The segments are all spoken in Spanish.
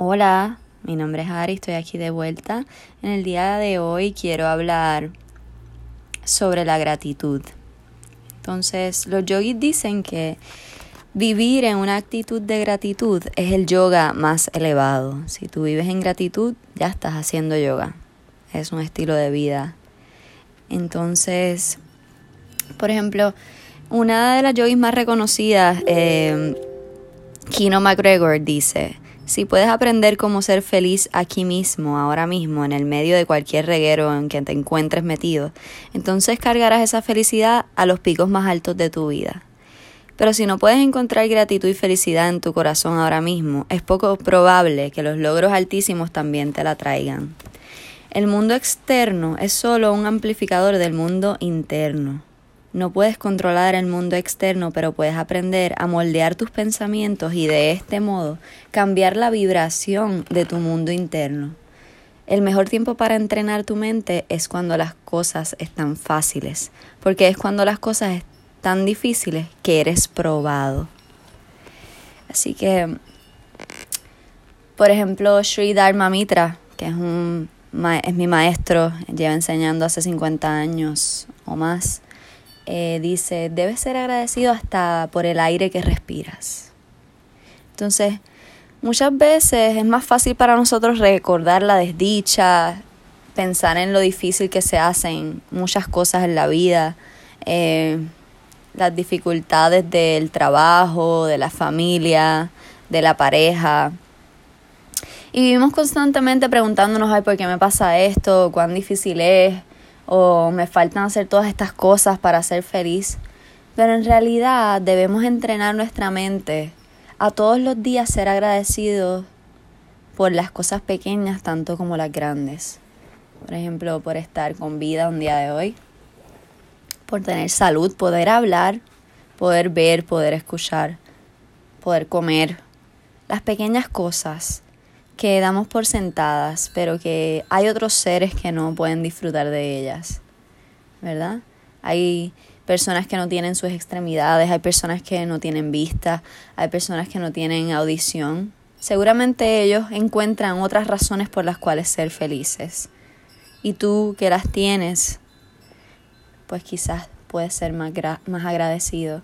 Hola, mi nombre es Ari, estoy aquí de vuelta. En el día de hoy quiero hablar sobre la gratitud. Entonces, los yogis dicen que vivir en una actitud de gratitud es el yoga más elevado. Si tú vives en gratitud, ya estás haciendo yoga. Es un estilo de vida. Entonces, por ejemplo, una de las yogis más reconocidas, eh, Kino McGregor, dice, si puedes aprender cómo ser feliz aquí mismo, ahora mismo, en el medio de cualquier reguero en que te encuentres metido, entonces cargarás esa felicidad a los picos más altos de tu vida. Pero si no puedes encontrar gratitud y felicidad en tu corazón ahora mismo, es poco probable que los logros altísimos también te la traigan. El mundo externo es solo un amplificador del mundo interno. No puedes controlar el mundo externo, pero puedes aprender a moldear tus pensamientos y de este modo cambiar la vibración de tu mundo interno. El mejor tiempo para entrenar tu mente es cuando las cosas están fáciles, porque es cuando las cosas están difíciles que eres probado. Así que, por ejemplo, Sri Dharma Mitra, que es, un, es mi maestro, lleva enseñando hace 50 años o más, eh, dice, debes ser agradecido hasta por el aire que respiras. Entonces, muchas veces es más fácil para nosotros recordar la desdicha, pensar en lo difícil que se hacen muchas cosas en la vida, eh, las dificultades del trabajo, de la familia, de la pareja. Y vivimos constantemente preguntándonos, ay, ¿por qué me pasa esto? ¿Cuán difícil es? O me faltan hacer todas estas cosas para ser feliz. Pero en realidad debemos entrenar nuestra mente a todos los días ser agradecidos por las cosas pequeñas tanto como las grandes. Por ejemplo, por estar con vida un día de hoy, por tener salud, poder hablar, poder ver, poder escuchar, poder comer. Las pequeñas cosas que damos por sentadas, pero que hay otros seres que no pueden disfrutar de ellas, ¿verdad? Hay personas que no tienen sus extremidades, hay personas que no tienen vista, hay personas que no tienen audición. Seguramente ellos encuentran otras razones por las cuales ser felices. Y tú que las tienes, pues quizás puedes ser más, más agradecido.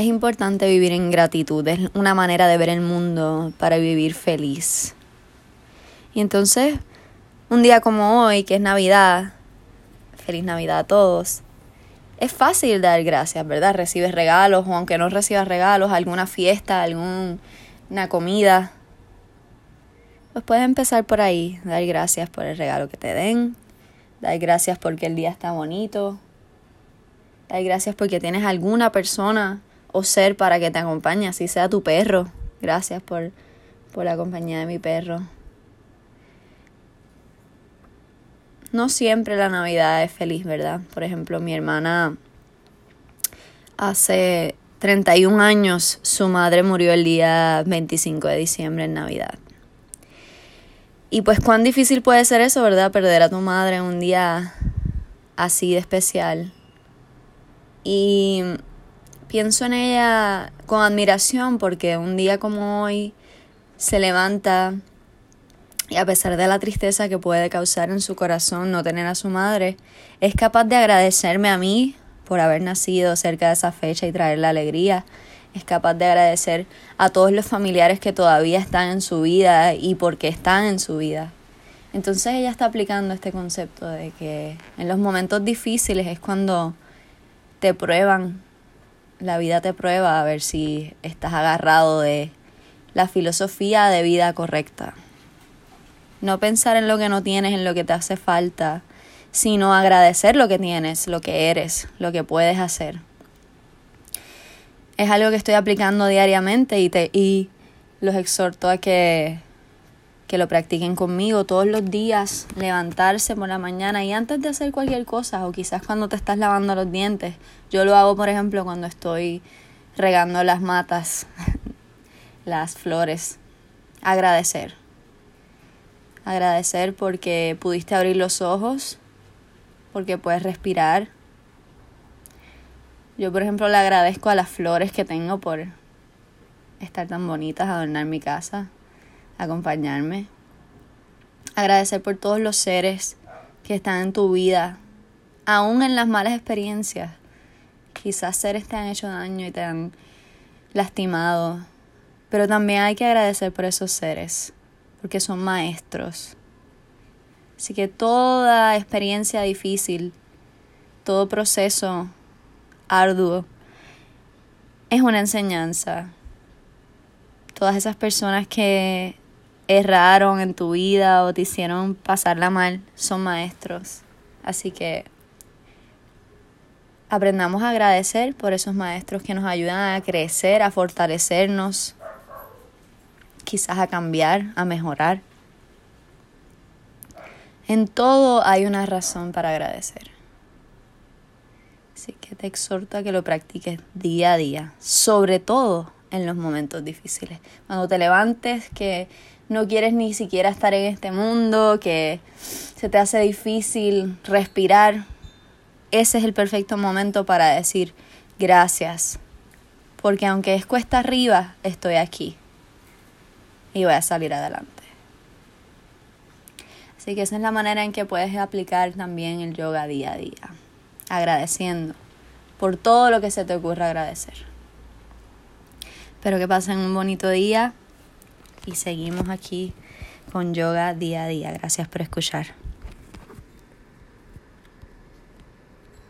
Es importante vivir en gratitud, es una manera de ver el mundo para vivir feliz. Y entonces, un día como hoy, que es Navidad, feliz Navidad a todos, es fácil dar gracias, ¿verdad? Recibes regalos o aunque no recibas regalos, alguna fiesta, alguna comida. Pues puedes empezar por ahí, dar gracias por el regalo que te den, dar gracias porque el día está bonito, dar gracias porque tienes alguna persona o ser para que te acompañe, así sea tu perro. Gracias por, por la compañía de mi perro. No siempre la Navidad es feliz, ¿verdad? Por ejemplo, mi hermana hace 31 años, su madre murió el día 25 de diciembre en Navidad. Y pues cuán difícil puede ser eso, ¿verdad? Perder a tu madre un día así de especial. Y pienso en ella con admiración porque un día como hoy se levanta y a pesar de la tristeza que puede causar en su corazón no tener a su madre, es capaz de agradecerme a mí por haber nacido cerca de esa fecha y traer la alegría. Es capaz de agradecer a todos los familiares que todavía están en su vida y porque están en su vida. Entonces ella está aplicando este concepto de que en los momentos difíciles es cuando te prueban la vida te prueba a ver si estás agarrado de la filosofía de vida correcta. No pensar en lo que no tienes, en lo que te hace falta, sino agradecer lo que tienes, lo que eres, lo que puedes hacer. Es algo que estoy aplicando diariamente y, te, y los exhorto a que que lo practiquen conmigo todos los días, levantarse por la mañana y antes de hacer cualquier cosa o quizás cuando te estás lavando los dientes. Yo lo hago, por ejemplo, cuando estoy regando las matas, las flores. Agradecer. Agradecer porque pudiste abrir los ojos, porque puedes respirar. Yo, por ejemplo, le agradezco a las flores que tengo por estar tan bonitas, adornar mi casa acompañarme. Agradecer por todos los seres que están en tu vida, aún en las malas experiencias. Quizás seres te han hecho daño y te han lastimado, pero también hay que agradecer por esos seres, porque son maestros. Así que toda experiencia difícil, todo proceso arduo, es una enseñanza. Todas esas personas que erraron en tu vida o te hicieron pasarla mal son maestros. Así que aprendamos a agradecer por esos maestros que nos ayudan a crecer, a fortalecernos, quizás a cambiar, a mejorar. En todo hay una razón para agradecer. Así que te exhorto a que lo practiques día a día, sobre todo en los momentos difíciles. Cuando te levantes, que no quieres ni siquiera estar en este mundo, que se te hace difícil respirar, ese es el perfecto momento para decir gracias. Porque aunque es cuesta arriba, estoy aquí y voy a salir adelante. Así que esa es la manera en que puedes aplicar también el yoga día a día agradeciendo por todo lo que se te ocurra agradecer. Espero que pasen un bonito día y seguimos aquí con yoga día a día. Gracias por escuchar.